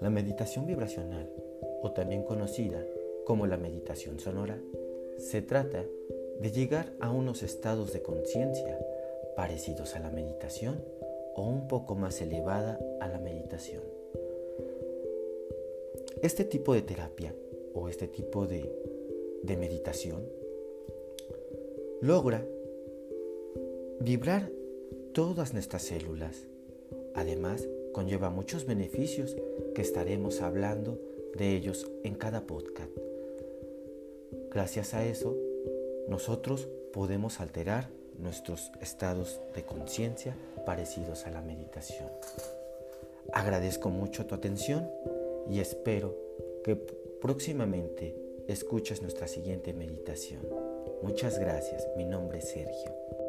La meditación vibracional, o también conocida como la meditación sonora, se trata de llegar a unos estados de conciencia parecidos a la meditación o un poco más elevada a la meditación. Este tipo de terapia o este tipo de, meditación logra vibrar todas nuestras células. Además, conlleva muchos beneficios estaremos hablando de ellos en cada podcast. Gracias a eso, nosotros podemos alterar nuestros estados de conciencia parecidos a la meditación. Agradezco mucho tu atención y espero que próximamente escuches nuestra siguiente meditación. Muchas gracias, mi nombre es Sergio.